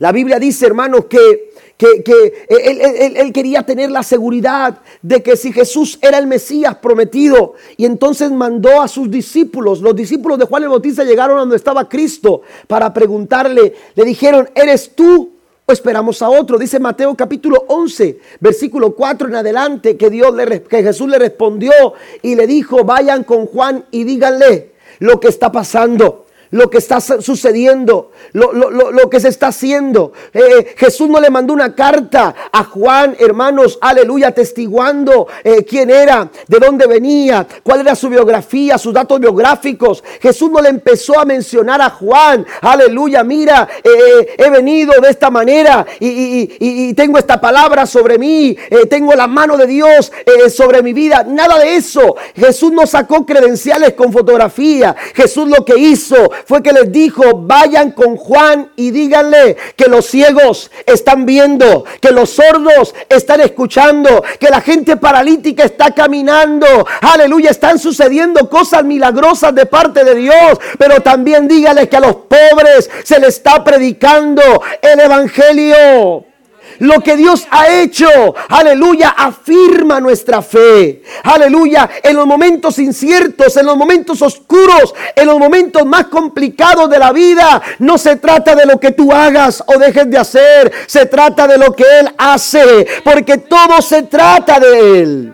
La Biblia dice, hermanos, que, que, él, quería tener la seguridad de que si Jesús era el Mesías prometido, y entonces mandó a sus discípulos, los discípulos de Juan el Bautista llegaron a donde estaba Cristo para preguntarle, le dijeron, ¿eres tú? O esperamos a otro. Dice Mateo capítulo 11, versículo 4 en adelante, que, Dios le, que Jesús le respondió y le dijo, vayan con Juan y díganle, lo que está pasando lo que está sucediendo, lo, que se está haciendo. Eh, Jesús no le mandó una carta a Juan, hermanos, aleluya, testiguando eh, quién era, de dónde venía, cuál era su biografía, sus datos biográficos. Jesús no le empezó a mencionar a Juan, aleluya, mira, eh, he venido de esta manera y, tengo esta palabra sobre mí, tengo la mano de Dios sobre mi vida. Nada de eso. Jesús no sacó credenciales con fotografía. Jesús lo que hizo fue que les dijo, vayan con Juan y díganle que los ciegos están viendo, que los sordos están escuchando, que la gente paralítica está caminando. Aleluya, están sucediendo cosas milagrosas de parte de Dios. Pero también díganle que a los pobres se les está predicando el Evangelio. Lo que Dios ha hecho, aleluya, afirma nuestra fe. Aleluya, en los momentos inciertos, en los momentos oscuros, en los momentos más complicados de la vida, no se trata de lo que tú hagas o dejes de hacer, se trata de lo que Él hace, porque todo se trata de Él.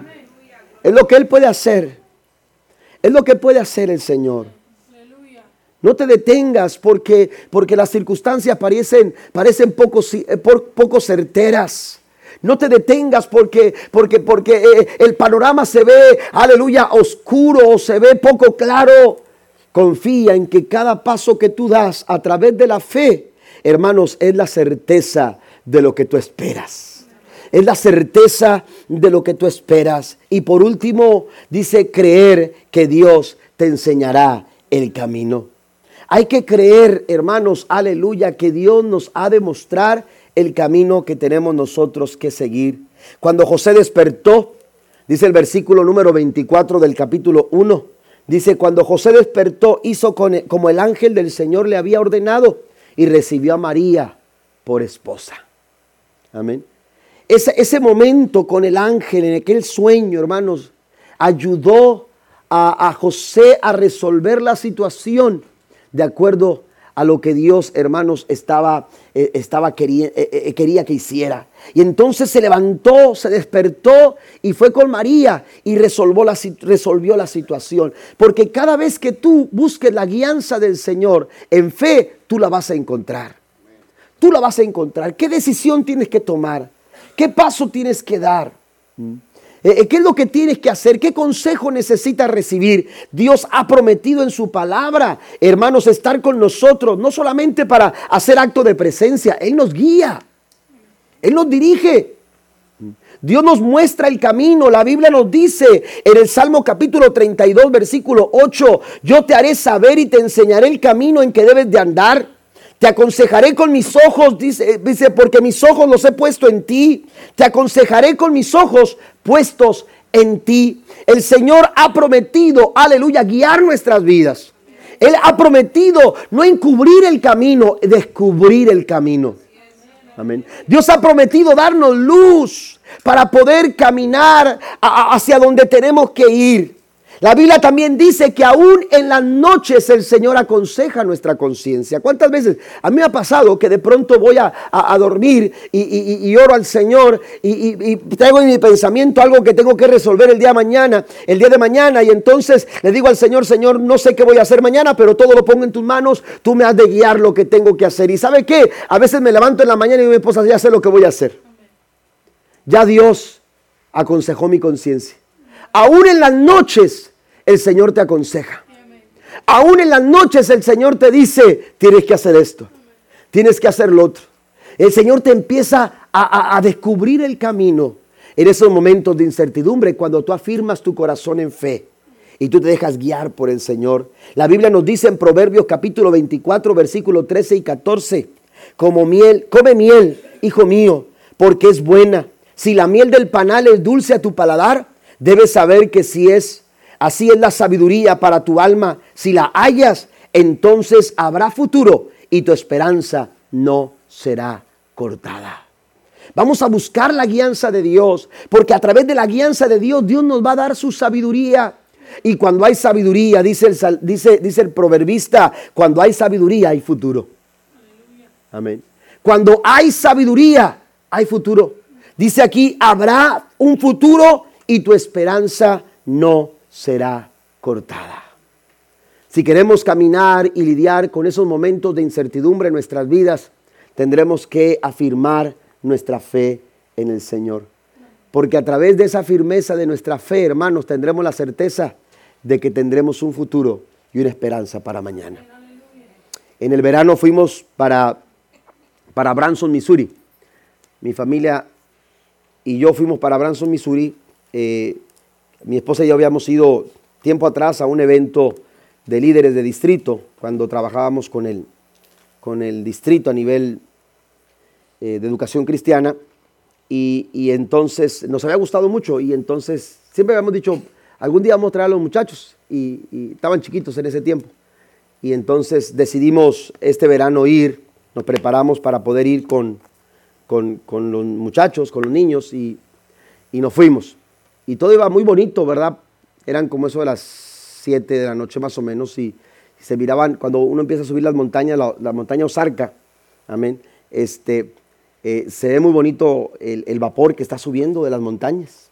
Es lo que Él puede hacer. Es lo que puede hacer el Señor. No te detengas porque, porque las circunstancias parecen, parecen poco, eh, poco certeras. No te detengas porque, porque, porque eh, el panorama se ve, aleluya, oscuro, se ve poco claro. Confía en que cada paso que tú das a través de la fe, hermanos, es la certeza de lo que tú esperas. Es la certeza de lo que tú esperas. Y por último, dice creer que Dios te enseñará el camino. Hay que creer, hermanos, aleluya, que Dios nos ha de mostrar el camino que tenemos nosotros que seguir. Cuando José despertó, dice el versículo número 24 del capítulo 1, dice, cuando José despertó, hizo como el ángel del Señor le había ordenado y recibió a María por esposa. Amén. Ese, momento con el ángel en aquel sueño, hermanos, ayudó a José a resolver la situación de acuerdo a lo que Dios, hermanos, estaba, eh, estaba quería, eh, eh, quería que hiciera. Y entonces se levantó, se despertó y fue con María y resolvió la, resolvió la situación. Porque cada vez que tú busques la guianza del Señor en fe, tú la vas a encontrar. Tú la vas a encontrar. ¿Qué decisión tienes que tomar? ¿Qué paso tienes que dar? Eh, eh, ¿Qué es lo que tienes que hacer? ¿Qué consejo necesitas recibir? Dios ha prometido en su palabra, hermanos, estar con nosotros, no solamente para hacer acto de presencia, Él nos guía, Él nos dirige. Dios nos muestra el camino. La Biblia nos dice en el Salmo capítulo 32, versículo 8, yo te haré saber y te enseñaré el camino en que debes de andar. Te aconsejaré con mis ojos, dice, dice, porque mis ojos los he puesto en ti. Te aconsejaré con mis ojos puestos en ti. El Señor ha prometido, aleluya, guiar nuestras vidas. Él ha prometido no encubrir el camino, descubrir el camino. Amén. Dios ha prometido darnos luz para poder caminar hacia donde tenemos que ir. La Biblia también dice que aún en las noches el Señor aconseja nuestra conciencia. ¿Cuántas veces? A mí me ha pasado que de pronto voy a, dormir y, oro al Señor y, traigo en mi pensamiento algo que tengo que resolver el día de mañana, el día de mañana, y entonces le digo al Señor, Señor, no sé qué voy a hacer mañana, pero todo lo pongo en tus manos, tú me has de guiar lo que tengo que hacer. ¿Y sabe qué? A veces me levanto en la mañana y mi esposa ya sé lo que voy a hacer. Ya Dios aconsejó mi conciencia. Aún en las noches el Señor te aconseja. Aún en las noches el Señor te dice, tienes que hacer esto, tienes que hacer lo otro. El Señor te empieza a, descubrir el camino en esos momentos de incertidumbre cuando tú afirmas tu corazón en fe y tú te dejas guiar por el Señor. La Biblia nos dice en Proverbios capítulo 24, versículo 13 y 14, como miel, come miel, hijo mío, porque es buena. Si la miel del panal es dulce a tu paladar, debes saber que si es Así es la sabiduría para tu alma. Si la hallas, entonces habrá futuro y tu esperanza no será cortada. Vamos a buscar la guianza de Dios, porque a través de la guianza de Dios, Dios nos va a dar su sabiduría. Y cuando hay sabiduría, dice el, dice, dice el proverbista, cuando hay sabiduría hay futuro. Amén. Cuando hay sabiduría, hay futuro. Dice aquí, habrá un futuro y tu esperanza no será cortada. Si queremos caminar y lidiar con esos momentos de incertidumbre en nuestras vidas, tendremos que afirmar nuestra fe en el Señor. Porque a través de esa firmeza de nuestra fe, hermanos, tendremos la certeza de que tendremos un futuro y una esperanza para mañana. En el verano fuimos para, para Branson, Missouri. Mi familia y yo fuimos para Branson, Missouri. Eh, mi esposa y yo habíamos ido tiempo atrás a un evento de líderes de distrito, cuando trabajábamos con el, con el distrito a nivel eh, de educación cristiana, y, entonces nos había gustado mucho, y entonces siempre habíamos dicho, algún día vamos a traer a los muchachos, y, estaban chiquitos en ese tiempo, y entonces decidimos este verano ir, nos preparamos para poder ir con, con, los muchachos, con los niños, y, y nos fuimos y todo iba muy bonito, ¿verdad? Eran como eso de las 7 de la noche más o menos y se miraban, cuando uno empieza a subir las montañas, la, montaña Osarca, amén, este, eh, se ve muy bonito el, vapor que está subiendo de las montañas,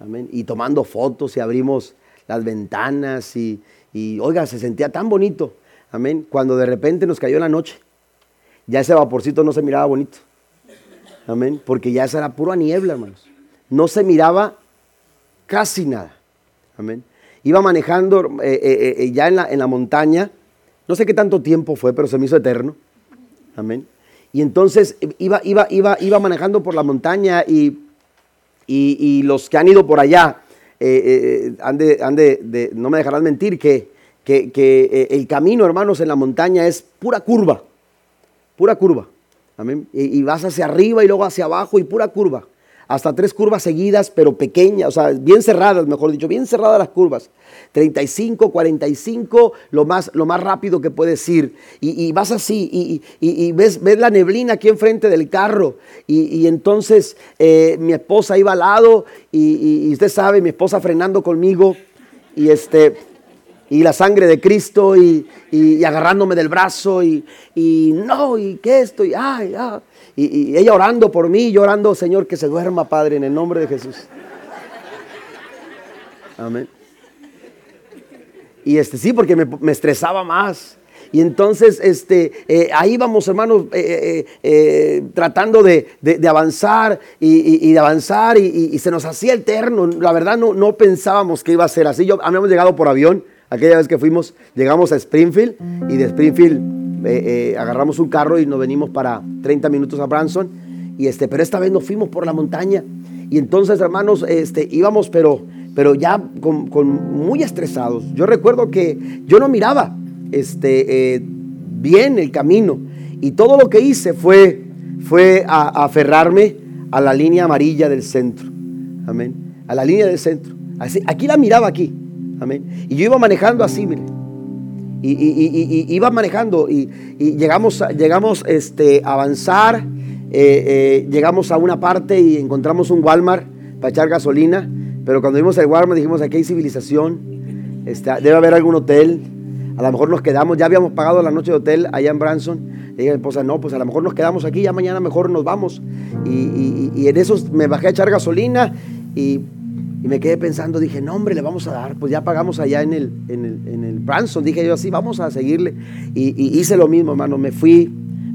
amén, y tomando fotos y abrimos las ventanas y, y, oiga, se sentía tan bonito, amén, cuando de repente nos cayó la noche, ya ese vaporcito no se miraba bonito, amén, porque ya esa era pura niebla, hermanos, no se miraba casi nada. Amén. Iba manejando eh, eh, eh, ya en la, en la montaña, no sé qué tanto tiempo fue, pero se me hizo eterno. Amén. Y entonces iba, iba, iba, iba manejando por la montaña y, y, los que han ido por allá han, de, no me dejarán mentir, que, que, el camino, hermanos, en la montaña es pura curva, pura curva. Amén. y vas hacia arriba y luego hacia abajo y pura curva hasta tres curvas seguidas, pero pequeñas, o sea, bien cerradas, mejor dicho, bien cerradas las curvas. 35, 45, lo más, lo más rápido que puedes ir. Y, vas así, y, ves, ves, la neblina aquí enfrente del carro. Y, entonces eh, mi esposa iba al lado, y, usted sabe, mi esposa frenando conmigo, y este y la sangre de Cristo y, agarrándome del brazo y, no, y qué esto, y ay, ay y, ella orando por mí, llorando, Señor, que se duerma, Padre, en el nombre de Jesús. Amén. Y este sí, porque me, estresaba más. Y entonces, este, eh, ahí vamos, hermanos, eh, eh, tratando de, avanzar y, de avanzar y, se nos hacía eterno. La verdad no, no pensábamos que iba a ser así. Yo, habíamos llegado por avión, aquella vez que fuimos, llegamos a Springfield y de Springfield eh, eh, agarramos un carro y nos venimos para 30 minutos a Branson. Y este, pero esta vez nos fuimos por la montaña. Y entonces, hermanos, este, íbamos, pero, pero ya con, muy estresados. Yo recuerdo que yo no miraba este, eh, bien el camino. Y todo lo que hice fue, fue a, aferrarme a la línea amarilla del centro. Amén. A la línea del centro. Así, aquí la miraba aquí. Amén. Y yo iba manejando así, mire. Y, iba manejando y, llegamos, llegamos este, a avanzar, eh, eh, llegamos a una parte y encontramos un Walmart para echar gasolina, pero cuando vimos el Walmart dijimos, aquí hay civilización, este, debe haber algún hotel, a lo mejor nos quedamos, ya habíamos pagado la noche de hotel allá en Branson, y dije, esposa, no, pues a lo mejor nos quedamos aquí, ya mañana mejor nos vamos, y, en eso me bajé a echar gasolina y y me quedé pensando, dije, no hombre, le vamos a dar, pues ya pagamos allá en el, en el, Branson, dije yo así, vamos a seguirle. Y, hice lo mismo, hermano, me fui,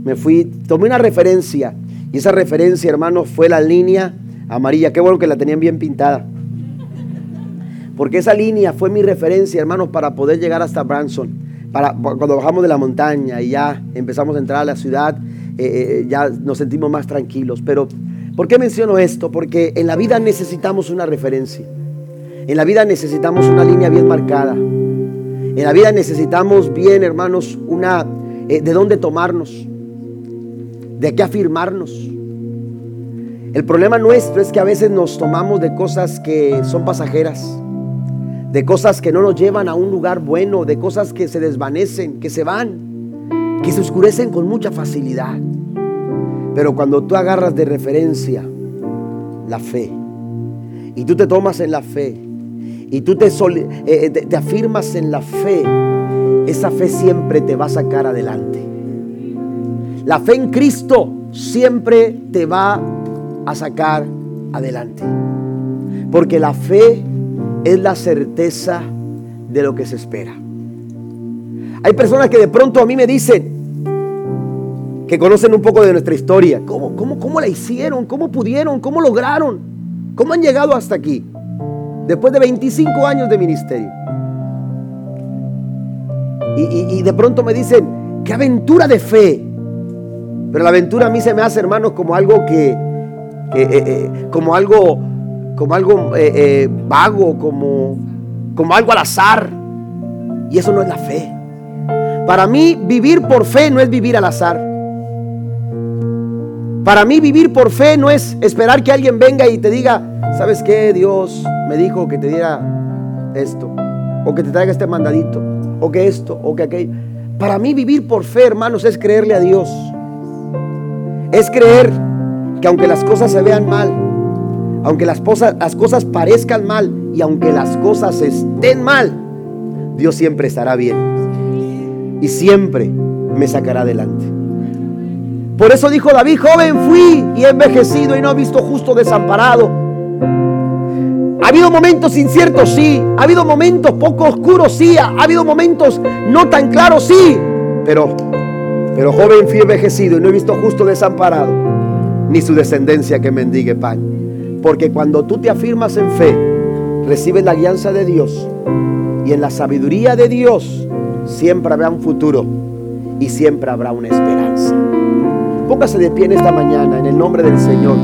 me fui, tomé una referencia, y esa referencia, hermano, fue la línea amarilla, qué bueno que la tenían bien pintada. Porque esa línea fue mi referencia, hermano, para poder llegar hasta Branson. Para, cuando bajamos de la montaña y ya empezamos a entrar a la ciudad, eh, eh, ya nos sentimos más tranquilos. Pero ¿Por qué menciono esto? Porque en la vida necesitamos una referencia. En la vida necesitamos una línea bien marcada. En la vida necesitamos bien, hermanos, una eh, de dónde tomarnos, de qué afirmarnos. El problema nuestro es que a veces nos tomamos de cosas que son pasajeras, de cosas que no nos llevan a un lugar bueno, de cosas que se desvanecen, que se van, que se oscurecen con mucha facilidad. Pero cuando tú agarras de referencia la fe y tú te tomas en la fe y tú te, eh, eh, te, afirmas en la fe, esa fe siempre te va a sacar adelante. La fe en Cristo siempre te va a sacar adelante. Porque la fe es la certeza de lo que se espera. Hay personas que de pronto a mí me dicen, que conocen un poco de nuestra historia. ¿Cómo, cómo, cómo la hicieron? ¿Cómo pudieron? ¿Cómo lograron? ¿Cómo han llegado hasta aquí? Después de 25 años de ministerio. Y, de pronto me dicen, qué aventura de fe. Pero la aventura a mí se me hace, hermanos, como algo que, eh, eh, como algo, como algo eh, vago, como, como algo al azar. Y eso no es la fe. Para mí, vivir por fe no es vivir al azar. Para mí vivir por fe no es esperar que alguien venga y te diga, ¿sabes qué? Dios me dijo que te diera esto, o que te traiga este mandadito, o que esto, o que aquello. Para mí vivir por fe, hermanos, es creerle a Dios. Es creer que aunque las cosas se vean mal, aunque las cosas, las cosas parezcan mal y aunque las cosas estén mal, Dios siempre estará bien. Y siempre me sacará adelante. Por eso dijo David, joven fui y he envejecido y no he visto justo desamparado. Ha habido momentos inciertos, sí. Ha habido momentos poco oscuros, sí. Ha habido momentos no tan claros, sí. Pero, pero joven fui envejecido y no he visto justo desamparado, ni su descendencia que mendigue pan. Porque cuando tú te afirmas en fe, recibes la alianza de Dios y en la sabiduría de Dios siempre habrá un futuro y siempre habrá una esperanza. Póngase de pie en esta mañana en el nombre del Señor.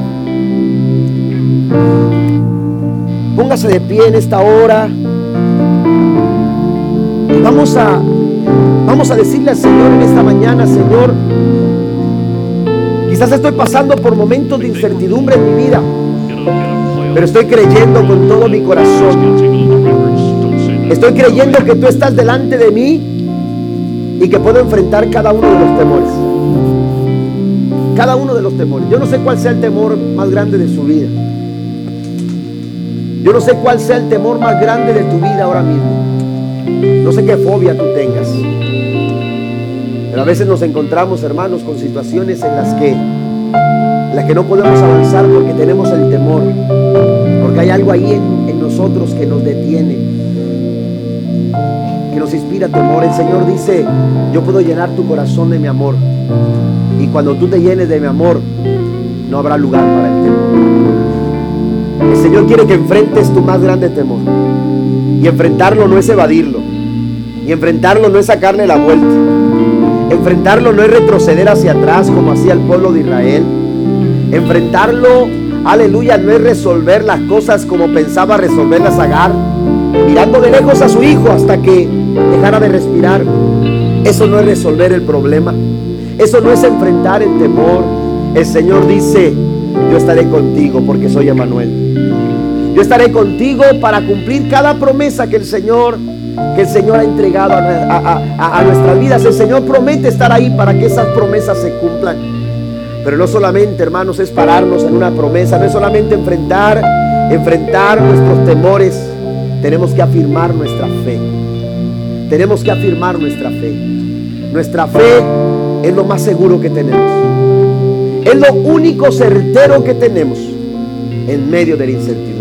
Póngase de pie en esta hora. Vamos a vamos a decirle al Señor en esta mañana, Señor, quizás estoy pasando por momentos de incertidumbre en mi vida, pero estoy creyendo con todo mi corazón. Estoy creyendo que tú estás delante de mí y que puedo enfrentar cada uno de los temores. Cada uno de los temores. Yo no sé cuál sea el temor más grande de su vida. Yo no sé cuál sea el temor más grande de tu vida ahora mismo. No sé qué fobia tú tengas. Pero a veces nos encontramos, hermanos, con situaciones en las que, las que no podemos avanzar porque tenemos el temor. Porque hay algo ahí en, en nosotros que nos detiene. Que nos inspira temor. El Señor dice, yo puedo llenar tu corazón de mi amor. Y cuando tú te llenes de mi amor, no habrá lugar para el temor. El Señor quiere que enfrentes tu más grande temor. Y enfrentarlo no es evadirlo. Y enfrentarlo no es sacarle la vuelta. Enfrentarlo no es retroceder hacia atrás como hacía el pueblo de Israel. Enfrentarlo aleluya, no es resolver las cosas como pensaba resolverlas Agar, mirando de lejos a su hijo hasta que dejara de respirar. Eso no es resolver el problema. Eso no es enfrentar el temor. El Señor dice, yo estaré contigo porque soy Emanuel. Yo estaré contigo para cumplir cada promesa que el Señor que el Señor ha entregado a, a, nuestras vidas. El Señor promete estar ahí para que esas promesas se cumplan. Pero no solamente, hermanos, es pararnos en una promesa, no es solamente enfrentar, enfrentar nuestros temores. Tenemos que afirmar nuestra fe. Tenemos que afirmar nuestra fe. Nuestra fe es lo más seguro que tenemos. Es lo único certero que tenemos en medio de la incertidumbre.